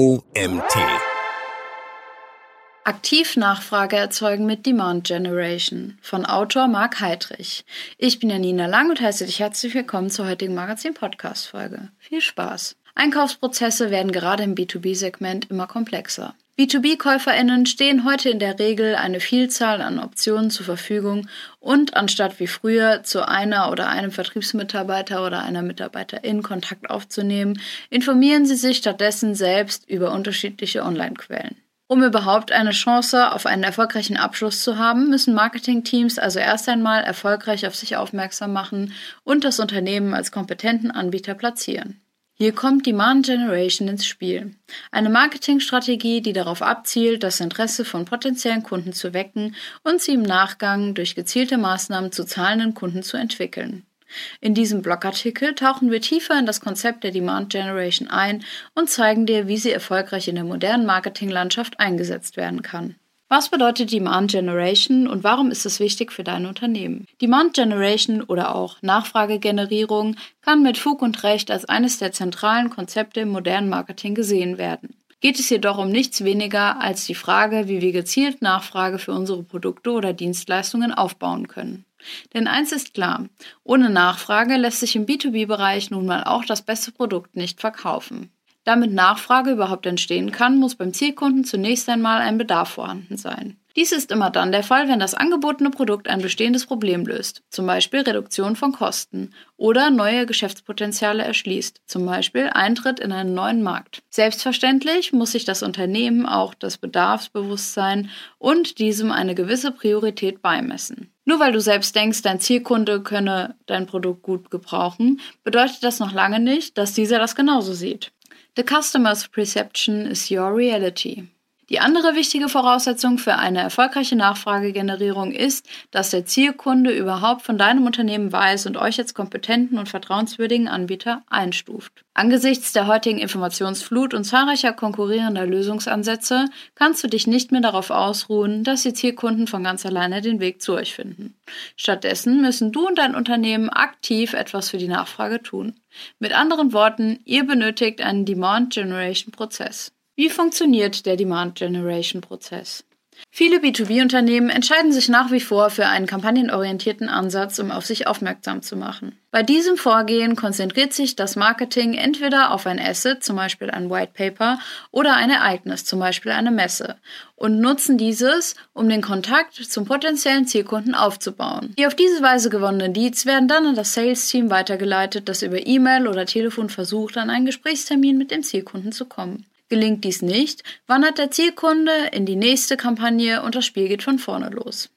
OMT. Aktivnachfrage erzeugen mit Demand Generation von Autor Marc Heidrich. Ich bin Janina Lang und heiße dich herzlich willkommen zur heutigen Magazin-Podcast-Folge. Viel Spaß! Einkaufsprozesse werden gerade im B2B-Segment immer komplexer. B2B-KäuferInnen stehen heute in der Regel eine Vielzahl an Optionen zur Verfügung und anstatt wie früher zu einer oder einem Vertriebsmitarbeiter oder einer Mitarbeiterin Kontakt aufzunehmen, informieren sie sich stattdessen selbst über unterschiedliche Online-Quellen. Um überhaupt eine Chance auf einen erfolgreichen Abschluss zu haben, müssen Marketingteams also erst einmal erfolgreich auf sich aufmerksam machen und das Unternehmen als kompetenten Anbieter platzieren. Hier kommt Demand Generation ins Spiel. Eine Marketingstrategie, die darauf abzielt, das Interesse von potenziellen Kunden zu wecken und sie im Nachgang durch gezielte Maßnahmen zu zahlenden Kunden zu entwickeln. In diesem Blogartikel tauchen wir tiefer in das Konzept der Demand Generation ein und zeigen dir, wie sie erfolgreich in der modernen Marketinglandschaft eingesetzt werden kann. Was bedeutet Demand Generation und warum ist es wichtig für dein Unternehmen? Demand Generation oder auch Nachfragegenerierung kann mit Fug und Recht als eines der zentralen Konzepte im modernen Marketing gesehen werden. Geht es jedoch um nichts weniger als die Frage, wie wir gezielt Nachfrage für unsere Produkte oder Dienstleistungen aufbauen können. Denn eins ist klar, ohne Nachfrage lässt sich im B2B-Bereich nun mal auch das beste Produkt nicht verkaufen. Damit Nachfrage überhaupt entstehen kann, muss beim Zielkunden zunächst einmal ein Bedarf vorhanden sein. Dies ist immer dann der Fall, wenn das angebotene Produkt ein bestehendes Problem löst, zum Beispiel Reduktion von Kosten, oder neue Geschäftspotenziale erschließt, zum Beispiel Eintritt in einen neuen Markt. Selbstverständlich muss sich das Unternehmen auch das Bedarfsbewusstsein und diesem eine gewisse Priorität beimessen. Nur weil du selbst denkst, dein Zielkunde könne dein Produkt gut gebrauchen, bedeutet das noch lange nicht, dass dieser das genauso sieht. The customer's perception is your reality. Die andere wichtige Voraussetzung für eine erfolgreiche Nachfragegenerierung ist, dass der Zielkunde überhaupt von deinem Unternehmen weiß und euch als kompetenten und vertrauenswürdigen Anbieter einstuft. Angesichts der heutigen Informationsflut und zahlreicher konkurrierender Lösungsansätze kannst du dich nicht mehr darauf ausruhen, dass die Zielkunden von ganz alleine den Weg zu euch finden. Stattdessen müssen du und dein Unternehmen aktiv etwas für die Nachfrage tun. Mit anderen Worten, ihr benötigt einen Demand Generation Prozess. Wie funktioniert der Demand Generation Prozess? Viele B2B-Unternehmen entscheiden sich nach wie vor für einen kampagnenorientierten Ansatz, um auf sich aufmerksam zu machen. Bei diesem Vorgehen konzentriert sich das Marketing entweder auf ein Asset, zum Beispiel ein White Paper, oder ein Ereignis, zum Beispiel eine Messe, und nutzen dieses, um den Kontakt zum potenziellen Zielkunden aufzubauen. Die auf diese Weise gewonnenen Leads werden dann an das Sales-Team weitergeleitet, das über E-Mail oder Telefon versucht, an einen Gesprächstermin mit dem Zielkunden zu kommen. Gelingt dies nicht, wandert der Zielkunde in die nächste Kampagne und das Spiel geht von vorne los.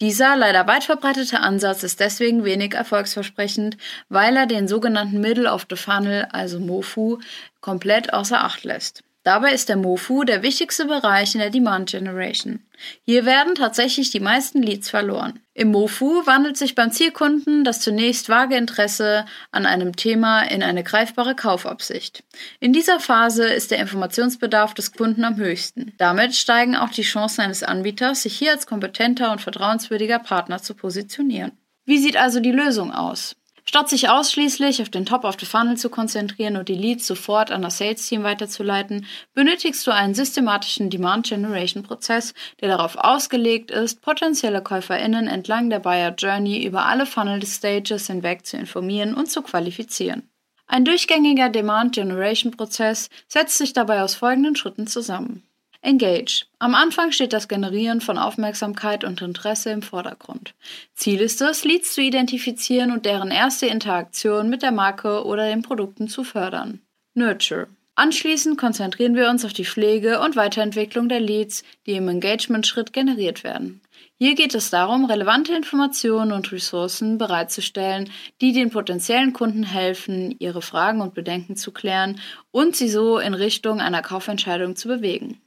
Dieser leider weit verbreitete Ansatz ist deswegen wenig erfolgsversprechend, weil er den sogenannten Middle of the Funnel, also MOFU, komplett außer Acht lässt. Dabei ist der MOFU der wichtigste Bereich in der Demand Generation. Hier werden tatsächlich die meisten Leads verloren. Im MOFU wandelt sich beim Zielkunden das zunächst vage Interesse an einem Thema in eine greifbare Kaufabsicht. In dieser Phase ist der Informationsbedarf des Kunden am höchsten. Damit steigen auch die Chancen eines Anbieters, sich hier als kompetenter und vertrauenswürdiger Partner zu positionieren. Wie sieht also die Lösung aus? Statt sich ausschließlich auf den Top of the Funnel zu konzentrieren und die Leads sofort an das Sales-Team weiterzuleiten, benötigst du einen systematischen Demand-Generation-Prozess, der darauf ausgelegt ist, potenzielle KäuferInnen entlang der Buyer Journey über alle Funnel-Stages hinweg zu informieren und zu qualifizieren. Ein durchgängiger Demand-Generation-Prozess setzt sich dabei aus folgenden Schritten zusammen. Engage. Am Anfang steht das Generieren von Aufmerksamkeit und Interesse im Vordergrund. Ziel ist es, Leads zu identifizieren und deren erste Interaktion mit der Marke oder den Produkten zu fördern. Nurture. Anschließend konzentrieren wir uns auf die Pflege und Weiterentwicklung der Leads, die im Engagement-Schritt generiert werden. Hier geht es darum, relevante Informationen und Ressourcen bereitzustellen, die den potenziellen Kunden helfen, ihre Fragen und Bedenken zu klären und sie so in Richtung einer Kaufentscheidung zu bewegen.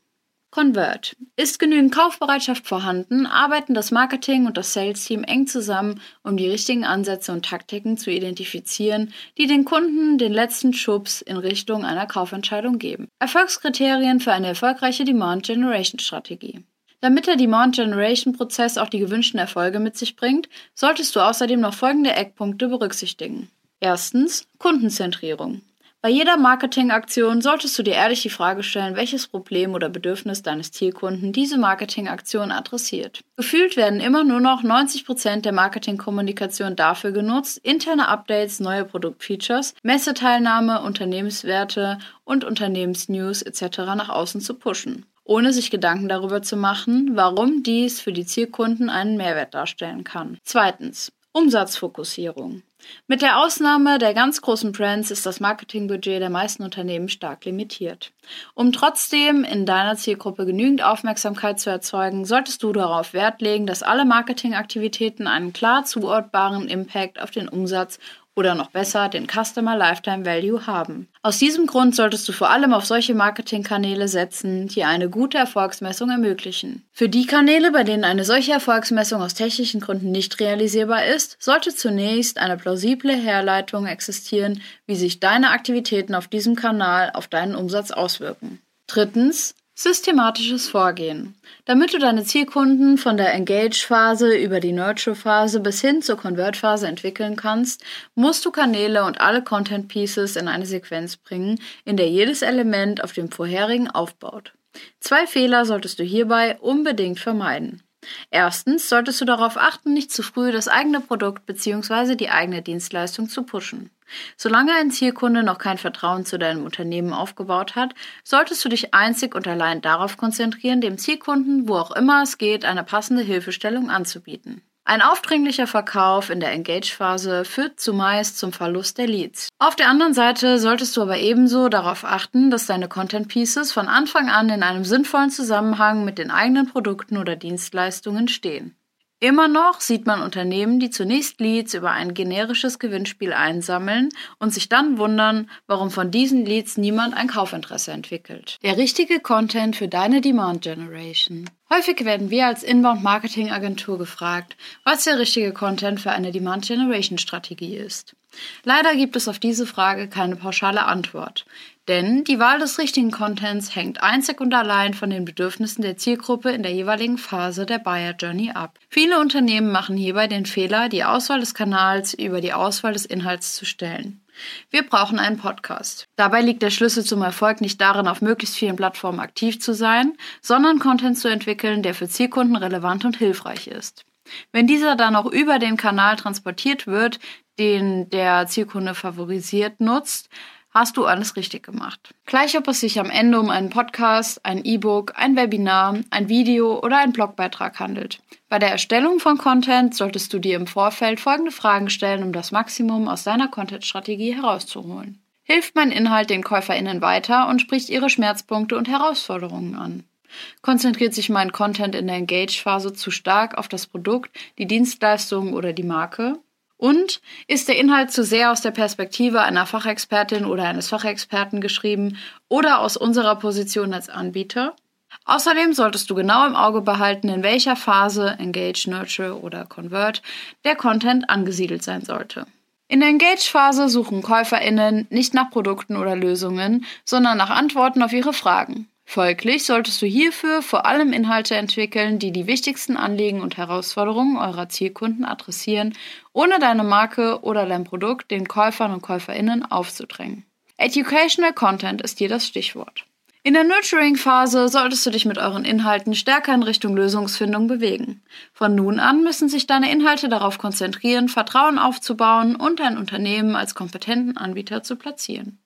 Convert. Ist genügend Kaufbereitschaft vorhanden, arbeiten das Marketing und das Sales-Team eng zusammen, um die richtigen Ansätze und Taktiken zu identifizieren, die den Kunden den letzten Schubs in Richtung einer Kaufentscheidung geben. Erfolgskriterien für eine erfolgreiche Demand-Generation-Strategie. Damit der Demand-Generation-Prozess auch die gewünschten Erfolge mit sich bringt, solltest du außerdem noch folgende Eckpunkte berücksichtigen. Erstens Kundenzentrierung. Bei jeder Marketingaktion solltest du dir ehrlich die Frage stellen, welches Problem oder Bedürfnis deines Zielkunden diese Marketingaktion adressiert. Gefühlt werden immer nur noch 90 Prozent der Marketingkommunikation dafür genutzt, interne Updates, neue Produktfeatures, Messeteilnahme, Unternehmenswerte und Unternehmensnews etc. nach außen zu pushen ohne sich Gedanken darüber zu machen, warum dies für die Zielkunden einen Mehrwert darstellen kann. Zweitens. Umsatzfokussierung. Mit der Ausnahme der ganz großen Brands ist das Marketingbudget der meisten Unternehmen stark limitiert. Um trotzdem in deiner Zielgruppe genügend Aufmerksamkeit zu erzeugen, solltest du darauf Wert legen, dass alle Marketingaktivitäten einen klar zuordbaren Impact auf den Umsatz oder noch besser den Customer Lifetime Value haben. Aus diesem Grund solltest du vor allem auf solche Marketingkanäle setzen, die eine gute Erfolgsmessung ermöglichen. Für die Kanäle, bei denen eine solche Erfolgsmessung aus technischen Gründen nicht realisierbar ist, sollte zunächst eine plausible Herleitung existieren, wie sich deine Aktivitäten auf diesem Kanal auf deinen Umsatz auswirken. Drittens, Systematisches Vorgehen. Damit du deine Zielkunden von der Engage-Phase über die Nurture-Phase bis hin zur Convert-Phase entwickeln kannst, musst du Kanäle und alle Content-Pieces in eine Sequenz bringen, in der jedes Element auf dem vorherigen aufbaut. Zwei Fehler solltest du hierbei unbedingt vermeiden. Erstens solltest du darauf achten, nicht zu früh das eigene Produkt bzw. die eigene Dienstleistung zu pushen. Solange ein Zielkunde noch kein Vertrauen zu deinem Unternehmen aufgebaut hat, solltest du dich einzig und allein darauf konzentrieren, dem Zielkunden, wo auch immer es geht, eine passende Hilfestellung anzubieten. Ein aufdringlicher Verkauf in der Engage-Phase führt zumeist zum Verlust der Leads. Auf der anderen Seite solltest du aber ebenso darauf achten, dass deine Content Pieces von Anfang an in einem sinnvollen Zusammenhang mit den eigenen Produkten oder Dienstleistungen stehen. Immer noch sieht man Unternehmen, die zunächst Leads über ein generisches Gewinnspiel einsammeln und sich dann wundern, warum von diesen Leads niemand ein Kaufinteresse entwickelt. Der richtige Content für deine Demand Generation. Häufig werden wir als Inbound-Marketing-Agentur gefragt, was der richtige Content für eine Demand-Generation-Strategie ist. Leider gibt es auf diese Frage keine pauschale Antwort. Denn die Wahl des richtigen Contents hängt einzig und allein von den Bedürfnissen der Zielgruppe in der jeweiligen Phase der Buyer Journey ab. Viele Unternehmen machen hierbei den Fehler, die Auswahl des Kanals über die Auswahl des Inhalts zu stellen. Wir brauchen einen Podcast. Dabei liegt der Schlüssel zum Erfolg nicht darin, auf möglichst vielen Plattformen aktiv zu sein, sondern Content zu entwickeln, der für Zielkunden relevant und hilfreich ist. Wenn dieser dann auch über den Kanal transportiert wird, den der Zielkunde favorisiert nutzt, hast du alles richtig gemacht. Gleich ob es sich am Ende um einen Podcast, ein E-Book, ein Webinar, ein Video oder einen Blogbeitrag handelt. Bei der Erstellung von Content solltest du dir im Vorfeld folgende Fragen stellen, um das Maximum aus deiner Content-Strategie herauszuholen. Hilft mein Inhalt den KäuferInnen weiter und spricht ihre Schmerzpunkte und Herausforderungen an? Konzentriert sich mein Content in der Engage-Phase zu stark auf das Produkt, die Dienstleistung oder die Marke? Und ist der Inhalt zu sehr aus der Perspektive einer Fachexpertin oder eines Fachexperten geschrieben oder aus unserer Position als Anbieter? Außerdem solltest du genau im Auge behalten, in welcher Phase Engage, Nurture oder Convert der Content angesiedelt sein sollte. In der Engage-Phase suchen KäuferInnen nicht nach Produkten oder Lösungen, sondern nach Antworten auf ihre Fragen. Folglich solltest du hierfür vor allem Inhalte entwickeln, die die wichtigsten Anliegen und Herausforderungen eurer Zielkunden adressieren, ohne deine Marke oder dein Produkt den Käufern und Käuferinnen aufzudrängen. Educational Content ist hier das Stichwort. In der Nurturing-Phase solltest du dich mit euren Inhalten stärker in Richtung Lösungsfindung bewegen. Von nun an müssen sich deine Inhalte darauf konzentrieren, Vertrauen aufzubauen und dein Unternehmen als kompetenten Anbieter zu platzieren.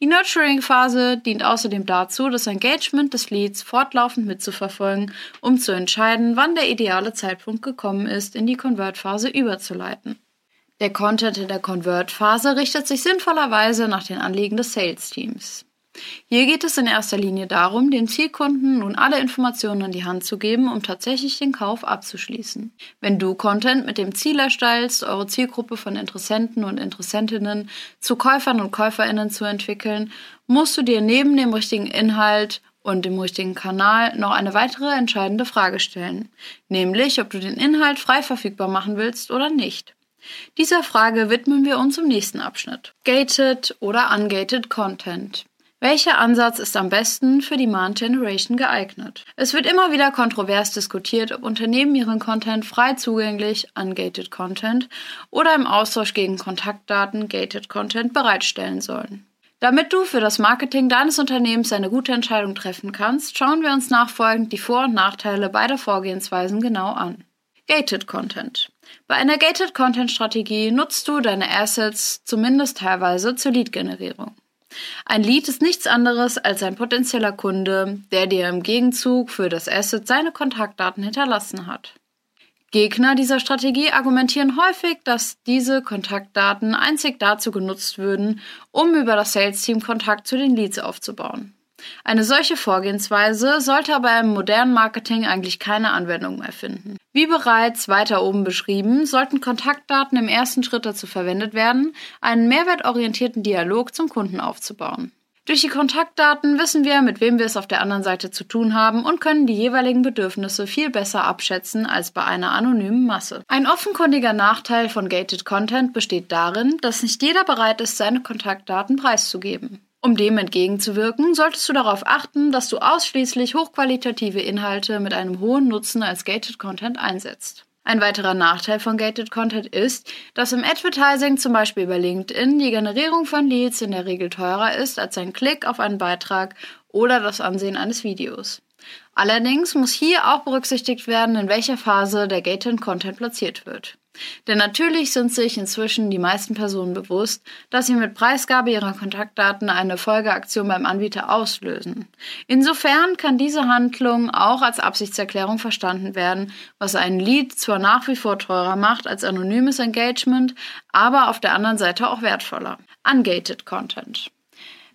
Die Nurturing-Phase dient außerdem dazu, das Engagement des Leads fortlaufend mitzuverfolgen, um zu entscheiden, wann der ideale Zeitpunkt gekommen ist, in die Convert-Phase überzuleiten. Der Content in der Convert-Phase richtet sich sinnvollerweise nach den Anliegen des Sales-Teams. Hier geht es in erster Linie darum, dem Zielkunden nun alle Informationen an die Hand zu geben, um tatsächlich den Kauf abzuschließen. Wenn du Content mit dem Ziel erstellst, eure Zielgruppe von Interessenten und Interessentinnen zu Käufern und Käuferinnen zu entwickeln, musst du dir neben dem richtigen Inhalt und dem richtigen Kanal noch eine weitere entscheidende Frage stellen, nämlich ob du den Inhalt frei verfügbar machen willst oder nicht. Dieser Frage widmen wir uns im nächsten Abschnitt. Gated oder ungated Content. Welcher Ansatz ist am besten für Demand Generation geeignet? Es wird immer wieder kontrovers diskutiert, ob Unternehmen ihren Content frei zugänglich, ungated Content, oder im Austausch gegen Kontaktdaten, gated Content, bereitstellen sollen. Damit du für das Marketing deines Unternehmens eine gute Entscheidung treffen kannst, schauen wir uns nachfolgend die Vor- und Nachteile beider Vorgehensweisen genau an. Gated Content. Bei einer Gated Content Strategie nutzt du deine Assets zumindest teilweise zur Lead-Generierung. Ein Lead ist nichts anderes als ein potenzieller Kunde, der dir im Gegenzug für das Asset seine Kontaktdaten hinterlassen hat. Gegner dieser Strategie argumentieren häufig, dass diese Kontaktdaten einzig dazu genutzt würden, um über das Sales-Team Kontakt zu den Leads aufzubauen. Eine solche Vorgehensweise sollte aber im modernen Marketing eigentlich keine Anwendung mehr finden. Wie bereits weiter oben beschrieben, sollten Kontaktdaten im ersten Schritt dazu verwendet werden, einen mehrwertorientierten Dialog zum Kunden aufzubauen. Durch die Kontaktdaten wissen wir, mit wem wir es auf der anderen Seite zu tun haben und können die jeweiligen Bedürfnisse viel besser abschätzen als bei einer anonymen Masse. Ein offenkundiger Nachteil von Gated Content besteht darin, dass nicht jeder bereit ist, seine Kontaktdaten preiszugeben. Um dem entgegenzuwirken, solltest du darauf achten, dass du ausschließlich hochqualitative Inhalte mit einem hohen Nutzen als Gated Content einsetzt. Ein weiterer Nachteil von Gated Content ist, dass im Advertising, zum Beispiel über LinkedIn, die Generierung von Leads in der Regel teurer ist als ein Klick auf einen Beitrag oder das Ansehen eines Videos. Allerdings muss hier auch berücksichtigt werden, in welcher Phase der Gated Content platziert wird. Denn natürlich sind sich inzwischen die meisten Personen bewusst, dass sie mit Preisgabe ihrer Kontaktdaten eine Folgeaktion beim Anbieter auslösen. Insofern kann diese Handlung auch als Absichtserklärung verstanden werden, was einen Lead zwar nach wie vor teurer macht als anonymes Engagement, aber auf der anderen Seite auch wertvoller. Ungated Content.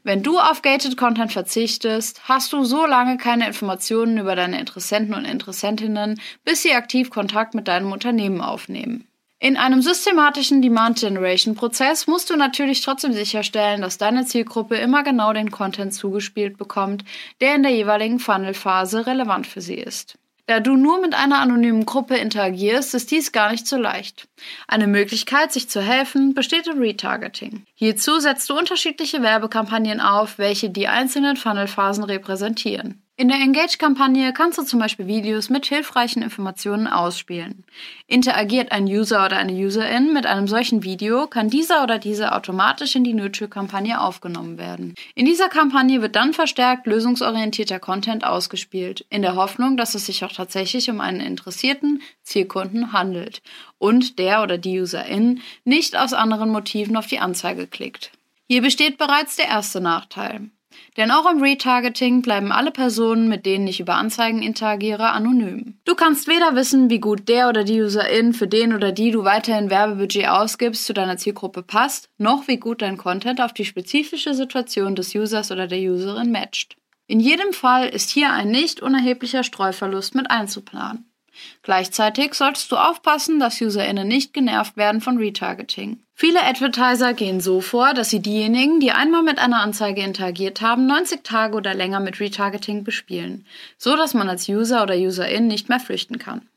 Wenn du auf Gated Content verzichtest, hast du so lange keine Informationen über deine Interessenten und Interessentinnen, bis sie aktiv Kontakt mit deinem Unternehmen aufnehmen. In einem systematischen Demand Generation Prozess musst du natürlich trotzdem sicherstellen, dass deine Zielgruppe immer genau den Content zugespielt bekommt, der in der jeweiligen Funnel-Phase relevant für sie ist. Da du nur mit einer anonymen Gruppe interagierst, ist dies gar nicht so leicht. Eine Möglichkeit, sich zu helfen, besteht im Retargeting. Hierzu setzt du unterschiedliche Werbekampagnen auf, welche die einzelnen Funnelphasen repräsentieren. In der Engage-Kampagne kannst du zum Beispiel Videos mit hilfreichen Informationen ausspielen. Interagiert ein User oder eine Userin mit einem solchen Video, kann dieser oder diese automatisch in die Nurture-Kampagne aufgenommen werden. In dieser Kampagne wird dann verstärkt lösungsorientierter Content ausgespielt, in der Hoffnung, dass es sich auch tatsächlich um einen interessierten Zielkunden handelt und der oder die Userin nicht aus anderen Motiven auf die Anzeige klickt. Hier besteht bereits der erste Nachteil. Denn auch im Retargeting bleiben alle Personen, mit denen ich über Anzeigen interagiere, anonym. Du kannst weder wissen, wie gut der oder die Userin, für den oder die du weiterhin Werbebudget ausgibst, zu deiner Zielgruppe passt, noch wie gut dein Content auf die spezifische Situation des Users oder der Userin matcht. In jedem Fall ist hier ein nicht unerheblicher Streuverlust mit einzuplanen. Gleichzeitig solltest du aufpassen, dass UserInnen nicht genervt werden von Retargeting. Viele Advertiser gehen so vor, dass sie diejenigen, die einmal mit einer Anzeige interagiert haben, 90 Tage oder länger mit Retargeting bespielen, so dass man als User oder Userin nicht mehr flüchten kann.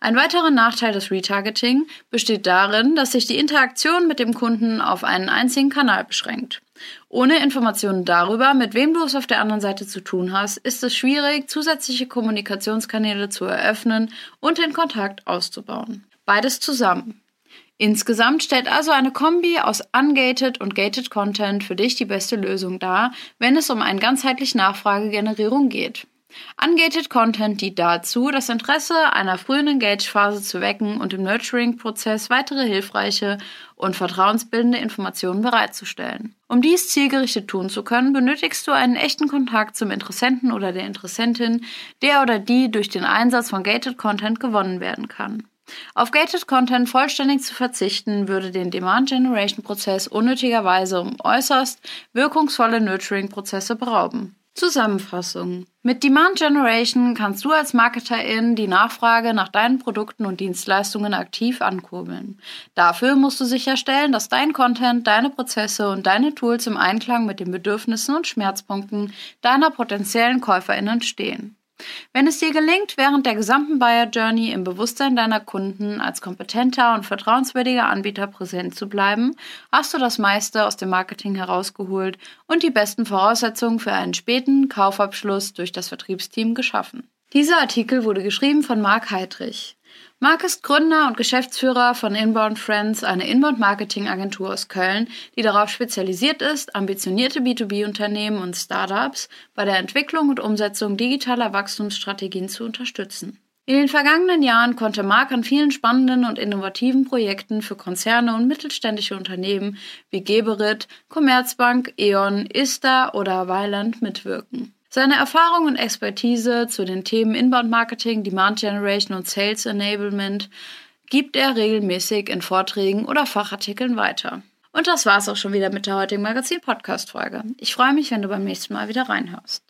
Ein weiterer Nachteil des Retargeting besteht darin, dass sich die Interaktion mit dem Kunden auf einen einzigen Kanal beschränkt. Ohne Informationen darüber, mit wem du es auf der anderen Seite zu tun hast, ist es schwierig, zusätzliche Kommunikationskanäle zu eröffnen und den Kontakt auszubauen. Beides zusammen. Insgesamt stellt also eine Kombi aus ungated und gated Content für dich die beste Lösung dar, wenn es um eine ganzheitliche Nachfragegenerierung geht. Ungated Content dient dazu, das Interesse einer frühen Engage-Phase zu wecken und im Nurturing-Prozess weitere hilfreiche und vertrauensbildende Informationen bereitzustellen. Um dies zielgerichtet tun zu können, benötigst du einen echten Kontakt zum Interessenten oder der Interessentin, der oder die durch den Einsatz von Gated Content gewonnen werden kann. Auf Gated Content vollständig zu verzichten, würde den Demand Generation Prozess unnötigerweise um äußerst wirkungsvolle Nurturing-Prozesse berauben. Zusammenfassung. Mit Demand Generation kannst du als Marketerin die Nachfrage nach deinen Produkten und Dienstleistungen aktiv ankurbeln. Dafür musst du sicherstellen, dass dein Content, deine Prozesse und deine Tools im Einklang mit den Bedürfnissen und Schmerzpunkten deiner potenziellen Käuferinnen stehen. Wenn es dir gelingt, während der gesamten Buyer Journey im Bewusstsein deiner Kunden als kompetenter und vertrauenswürdiger Anbieter präsent zu bleiben, hast du das meiste aus dem Marketing herausgeholt und die besten Voraussetzungen für einen späten Kaufabschluss durch das Vertriebsteam geschaffen. Dieser Artikel wurde geschrieben von Marc Heidrich. Marc ist Gründer und Geschäftsführer von Inbound Friends, eine Inbound-Marketing-Agentur aus Köln, die darauf spezialisiert ist, ambitionierte B2B-Unternehmen und Startups bei der Entwicklung und Umsetzung digitaler Wachstumsstrategien zu unterstützen. In den vergangenen Jahren konnte Marc an vielen spannenden und innovativen Projekten für Konzerne und mittelständische Unternehmen wie Geberit, Commerzbank, E.ON, ISTA oder Weiland mitwirken. Seine Erfahrung und Expertise zu den Themen Inbound Marketing, Demand Generation und Sales Enablement gibt er regelmäßig in Vorträgen oder Fachartikeln weiter. Und das war's auch schon wieder mit der heutigen Magazin-Podcast-Folge. Ich freue mich, wenn du beim nächsten Mal wieder reinhörst.